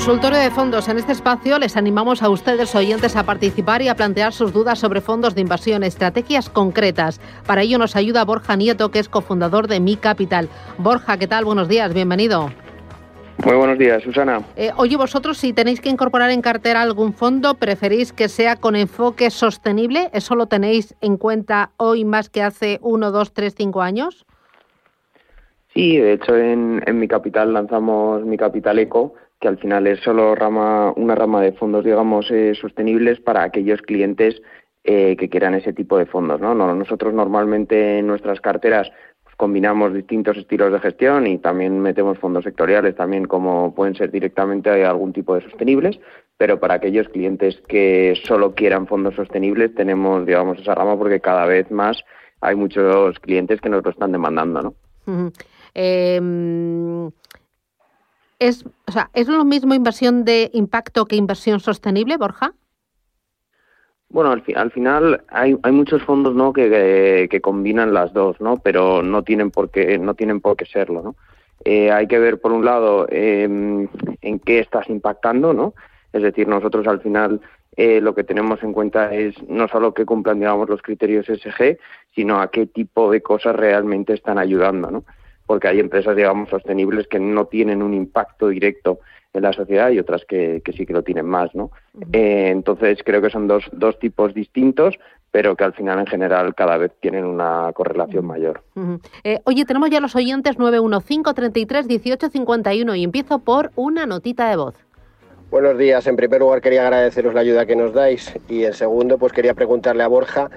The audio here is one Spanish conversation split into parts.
Consultorio de fondos. En este espacio les animamos a ustedes oyentes a participar y a plantear sus dudas sobre fondos de inversión, estrategias concretas. Para ello nos ayuda Borja Nieto, que es cofundador de Mi Capital. Borja, ¿qué tal? Buenos días, bienvenido. Muy buenos días, Susana. Eh, oye, vosotros si tenéis que incorporar en cartera algún fondo, ¿preferís que sea con enfoque sostenible? ¿Eso lo tenéis en cuenta hoy más que hace uno, dos, tres, cinco años? Sí, de hecho en, en Mi Capital lanzamos Mi Capital Eco, que al final es solo rama, una rama de fondos, digamos, eh, sostenibles para aquellos clientes eh, que quieran ese tipo de fondos. ¿no? Nosotros normalmente en nuestras carteras pues, combinamos distintos estilos de gestión y también metemos fondos sectoriales, también como pueden ser directamente algún tipo de sostenibles, pero para aquellos clientes que solo quieran fondos sostenibles tenemos, digamos, esa rama porque cada vez más hay muchos clientes que nos lo están demandando, ¿no? ¿Es, o sea, ¿Es lo mismo inversión de impacto que inversión sostenible, Borja? Bueno, al, al final hay, hay, muchos fondos ¿no? Que, que, combinan las dos, ¿no? pero no tienen por qué, no tienen por qué serlo. ¿no? Eh, hay que ver, por un lado, eh, en qué estás impactando, ¿no? Es decir, nosotros al final eh, lo que tenemos en cuenta es no solo que cumplan, digamos, los criterios SG, sino a qué tipo de cosas realmente están ayudando, ¿no? Porque hay empresas, digamos, sostenibles que no tienen un impacto directo en la sociedad y otras que, sí que lo tienen más, ¿no? Eh, entonces creo que son dos, dos tipos distintos, pero que al final en general cada vez tienen una correlación mayor. Eh, oye, tenemos ya los oyentes 915 33 18 51 y empiezo por una notita de voz. Buenos días. En primer lugar quería agradeceros la ayuda que nos dais y en segundo pues quería preguntarle a Borja.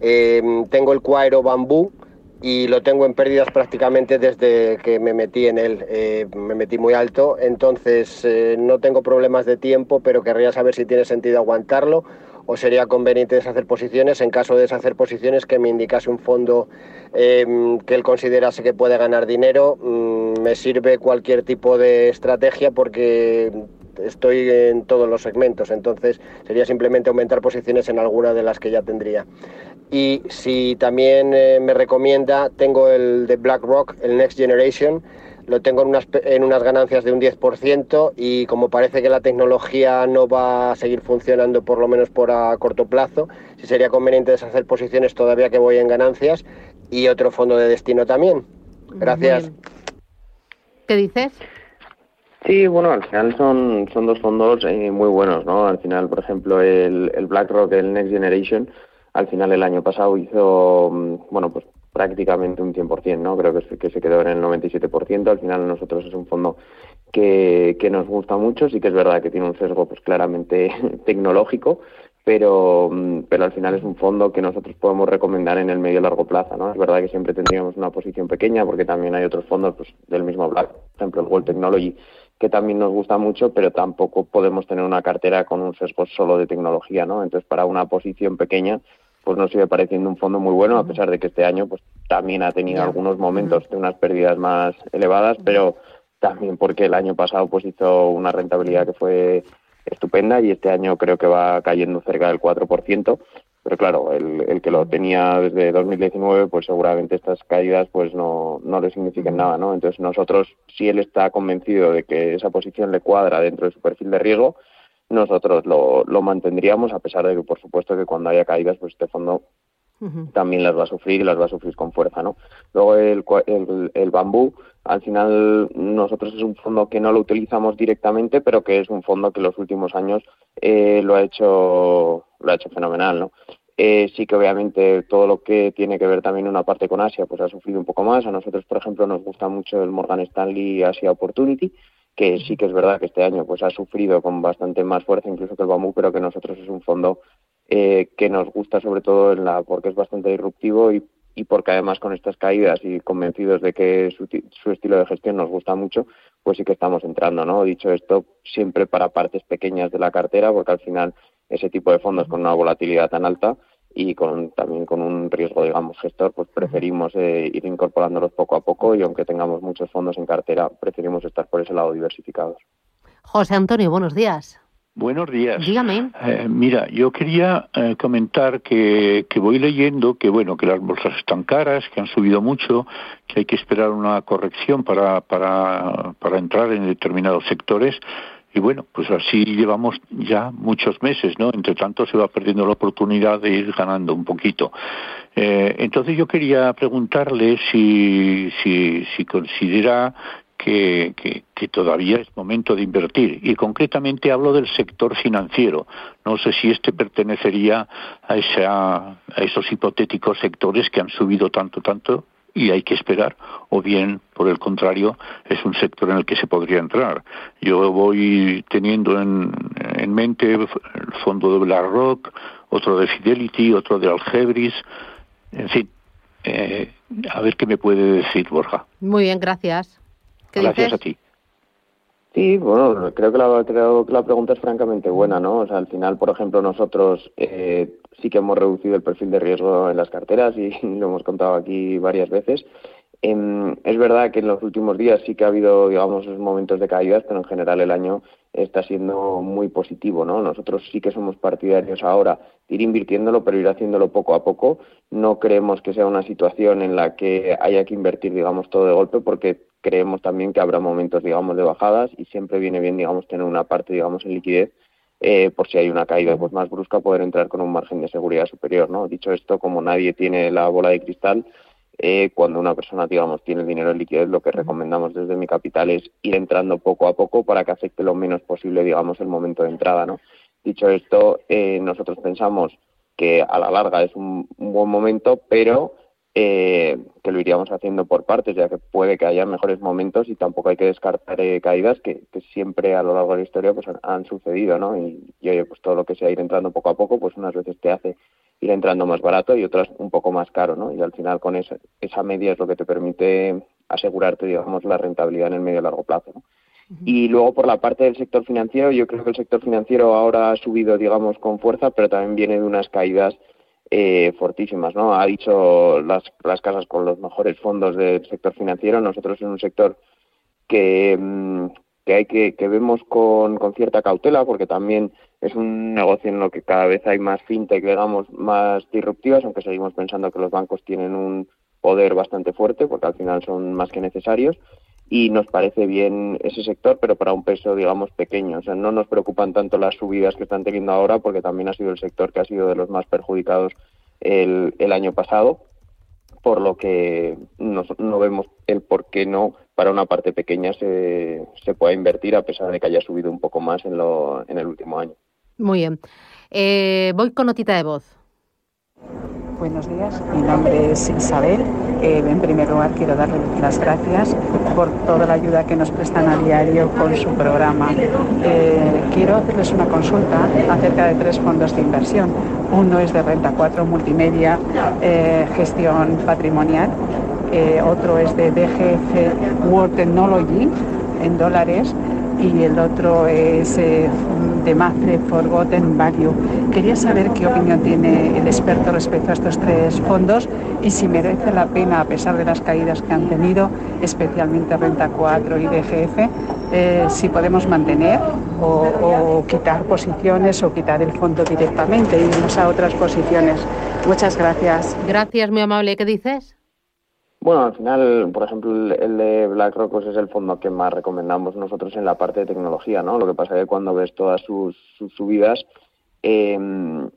Eh, tengo el cuairo bambú y lo tengo en pérdidas prácticamente desde que me metí en él. Eh, me metí muy alto, entonces eh, no tengo problemas de tiempo, pero querría saber si tiene sentido aguantarlo o sería conveniente deshacer posiciones. En caso de deshacer posiciones, que me indicase un fondo em, que él considerase que puede ganar dinero. Mm, me sirve cualquier tipo de estrategia porque estoy en todos los segmentos, entonces sería simplemente aumentar posiciones en alguna de las que ya tendría. Y si también eh, me recomienda, tengo el de BlackRock, el Next Generation, lo tengo en unas, en unas ganancias de un 10% y como parece que la tecnología no va a seguir funcionando por lo menos por a corto plazo, si sería conveniente deshacer posiciones todavía que voy en ganancias y otro fondo de destino también. Gracias. ¿Qué dices? Sí, bueno, al final son, son dos fondos eh, muy buenos, ¿no? Al final, por ejemplo, el, el BlackRock, el Next Generation, al final el año pasado hizo, mm, bueno, pues prácticamente un 100%, ¿no? Creo que, que se quedó en el 97%. Al final nosotros es un fondo que, que nos gusta mucho, sí que es verdad que tiene un sesgo pues claramente tecnológico, pero, mm, pero al final es un fondo que nosotros podemos recomendar en el medio y largo plazo, ¿no? Es verdad que siempre tendríamos una posición pequeña porque también hay otros fondos pues, del mismo Black, por ejemplo el World Technology, que también nos gusta mucho, pero tampoco podemos tener una cartera con un sesgo solo de tecnología, ¿no? Entonces, para una posición pequeña, pues nos sigue pareciendo un fondo muy bueno, a pesar de que este año pues también ha tenido algunos momentos de unas pérdidas más elevadas, pero también porque el año pasado pues hizo una rentabilidad que fue estupenda y este año creo que va cayendo cerca del 4%, pero claro, el, el, que lo tenía desde 2019, pues seguramente estas caídas pues no, no le significan nada, ¿no? Entonces nosotros, si él está convencido de que esa posición le cuadra dentro de su perfil de riesgo, nosotros lo, lo mantendríamos, a pesar de que, por supuesto, que cuando haya caídas, pues este fondo también las va a sufrir y las va a sufrir con fuerza, ¿no? Luego el, el, bambú, al final nosotros es un fondo que no lo utilizamos directamente, pero que es un fondo que en los últimos años eh, lo ha hecho lo ha hecho fenomenal, ¿no? Eh, sí que obviamente todo lo que tiene que ver también una parte con Asia, pues ha sufrido un poco más. A nosotros, por ejemplo, nos gusta mucho el Morgan Stanley Asia Opportunity, que sí que es verdad que este año pues ha sufrido con bastante más fuerza incluso que el bambú, pero que nosotros es un fondo eh, que nos gusta sobre todo en la porque es bastante disruptivo y, y porque además con estas caídas y convencidos de que su, su, estilo de gestión nos gusta mucho, pues sí que estamos entrando, ¿no? Dicho esto, siempre para partes pequeñas de la cartera, porque al final ese tipo de fondos con una volatilidad tan alta y con, también con un riesgo, digamos, gestor, pues preferimos eh, ir incorporándolos poco a poco y aunque tengamos muchos fondos en cartera, preferimos estar por ese lado diversificados. José Antonio, buenos días. Buenos días. Dígame. Eh, mira, yo quería eh, comentar que, que, voy leyendo que bueno que las bolsas están caras, que han subido mucho, que hay que esperar una corrección para para, para entrar en determinados sectores y bueno, pues así llevamos ya muchos meses, ¿no? Entre tanto se va perdiendo la oportunidad de ir ganando un poquito. Eh, entonces yo quería preguntarle si, si, si considera que, que, todavía es momento de invertir. Y concretamente hablo del sector financiero. No sé si este pertenecería a, esa, a esos hipotéticos sectores que han subido tanto, tanto y hay que esperar, o bien, por el contrario, es un sector en el que se podría entrar. Yo voy teniendo en, en mente el fondo de BlackRock, otro de Fidelity, otro de Algebris, en fin, eh, a ver qué me puede decir Borja. Muy bien, gracias. gracias a ti. Sí, bueno, creo que la, creo que la pregunta es francamente buena, ¿no? O sea, al final, por ejemplo, nosotros eh, sí que hemos reducido el perfil de riesgo en las carteras y lo hemos contado aquí varias veces. Em, es verdad que en los últimos días sí que ha habido, digamos, momentos de caídas, pero en general el año está siendo muy positivo, ¿no? Nosotros sí que somos partidarios ahora de ir invirtiéndolo, pero ir haciéndolo poco a poco. No creemos que sea una situación en la que haya que invertir, digamos, todo de golpe, porque creemos también que habrá momentos, digamos, de bajadas y siempre viene bien, digamos, tener una parte, digamos, en liquidez eh, por si hay una caída pues más brusca poder entrar con un margen de seguridad superior, ¿no? Dicho esto, como nadie tiene la bola de cristal, eh, cuando una persona, digamos, tiene dinero en liquidez, lo que recomendamos desde mi capital es ir entrando poco a poco para que afecte lo menos posible, digamos, el momento de entrada, ¿no? Dicho esto, eh, nosotros pensamos que a la larga es un buen momento, pero eh, que lo iríamos haciendo por partes, ya que puede que haya mejores momentos y tampoco hay que descartar eh, caídas que, siempre a lo largo de la historia pues han, sucedido, ¿no? Y, oye, pues todo lo que sea ir entrando poco a poco, pues unas veces te hace ir entrando más barato y otras un poco más caro, ¿no? Y al final con esa, esa media es lo que te permite asegurarte, digamos, la rentabilidad en el medio y largo plazo, ¿no? Y luego por la parte del sector financiero, yo creo que el sector financiero ahora ha subido, digamos, con fuerza, pero también viene de unas caídas eh, fortísimas, ¿no? Ha dicho las, las casas con los mejores fondos del sector financiero. Nosotros en un sector que, mm, que hay que, que vemos con, con cierta cautela, porque también es un negocio en lo que cada vez hay más fintech, digamos, más disruptivas, aunque seguimos pensando que los bancos tienen un poder bastante fuerte, porque al final son más que necesarios y nos parece bien ese sector, pero para un peso, digamos, pequeño. O sea, no nos preocupan tanto las subidas que están teniendo ahora, porque también ha sido el sector que ha sido de los más perjudicados el, el año pasado, por lo que no vemos el por qué no para una parte pequeña se, se pueda invertir, a pesar de que haya subido un poco más en, lo, en el último año. Muy bien. Eh, voy con notita de voz. Buenos días, mi nombre es Isabel. Eh, en primer lugar, quiero darle las gracias por toda la ayuda que nos prestan a diario con su programa. Eh, quiero hacerles una consulta acerca de tres fondos de inversión. Uno es de Renta 4 Multimedia, eh, gestión patrimonial. otro es de DGF World Technology en dólares y el otro es eh, de Mafre Forgotten Value. Quería saber qué opinión tiene el experto respecto a estos tres fondos y si merece la pena, a pesar de las caídas que han tenido, especialmente Renta 4 y DGF, eh, si podemos mantener o, quitar posiciones o quitar el fondo directamente y irnos a otras posiciones. Muchas gracias. Gracias, muy amable. ¿Qué dices? Bueno, al final, por ejemplo, el de BlackRock pues, es el fondo que más recomendamos nosotros en la parte de tecnología, ¿no? Lo que pasa es que cuando ves todas sus, subidas, em,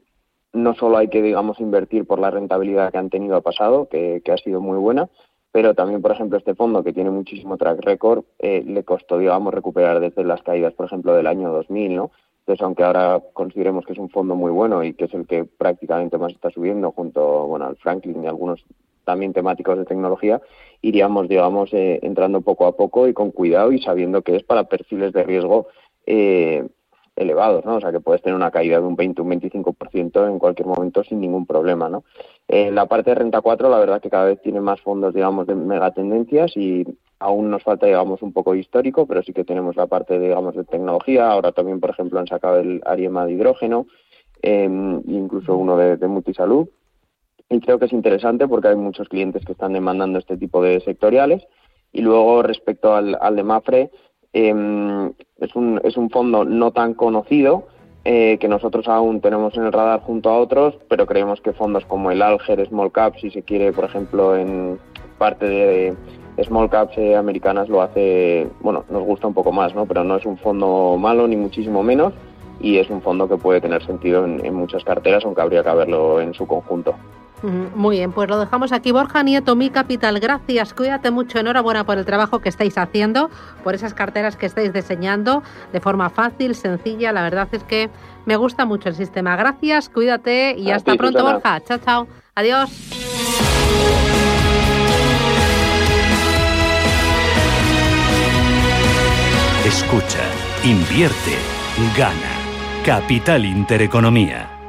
no solo hay que, digamos, invertir por la rentabilidad que han tenido al pasado, que, ha sido muy buena, pero también, por ejemplo, este fondo que tiene muchísimo track record, eh, le costó, digamos, recuperar desde las caídas, por ejemplo, del año 2000, ¿no? Entonces, aunque ahora consideremos que es un fondo muy bueno y que es el que prácticamente más está subiendo junto, bueno, al Franklin y algunos también temáticos de tecnología, iríamos, digamos, eh, entrando poco a poco y con cuidado y sabiendo que es para perfiles de riesgo eh, elevados, ¿no? O sea, que puedes tener una caída de un 20, un 25% en cualquier momento sin ningún problema, ¿no? En la parte de renta 4, la verdad que cada vez tiene más fondos, digamos, de megatendencias y aún nos falta, digamos, un poco histórico, pero sí que tenemos la parte, digamos, de tecnología. Ahora también, por ejemplo, han sacado el Ariema de hidrógeno, eh, incluso uno de, de multisalud. Y creo que es interesante porque hay muchos clientes que están demandando este tipo de sectoriales. Y luego, respecto al, al de Mafre, eh, es, un, es un fondo no tan conocido eh, que nosotros aún tenemos en el radar junto a otros, pero creemos que fondos como el Alger Small Cap, si se quiere, por ejemplo, en parte de Small Caps eh, americanas lo hace, bueno, nos gusta un poco más, ¿no? Pero no es un fondo malo ni muchísimo menos y es un fondo que puede tener sentido en, en muchas carteras, aunque habría que verlo en su conjunto. Muy bien, pues lo dejamos aquí. Borja Nieto, Mi Capital, gracias. Cuídate mucho. Enhorabuena por el trabajo que estáis haciendo, por esas carteras que estáis diseñando de forma fácil, sencilla. La verdad es que me gusta mucho el sistema. Gracias, cuídate y hasta pronto, Borja. Chao, chao. Adiós. Escucha, invierte, gana. Capital Intereconomía.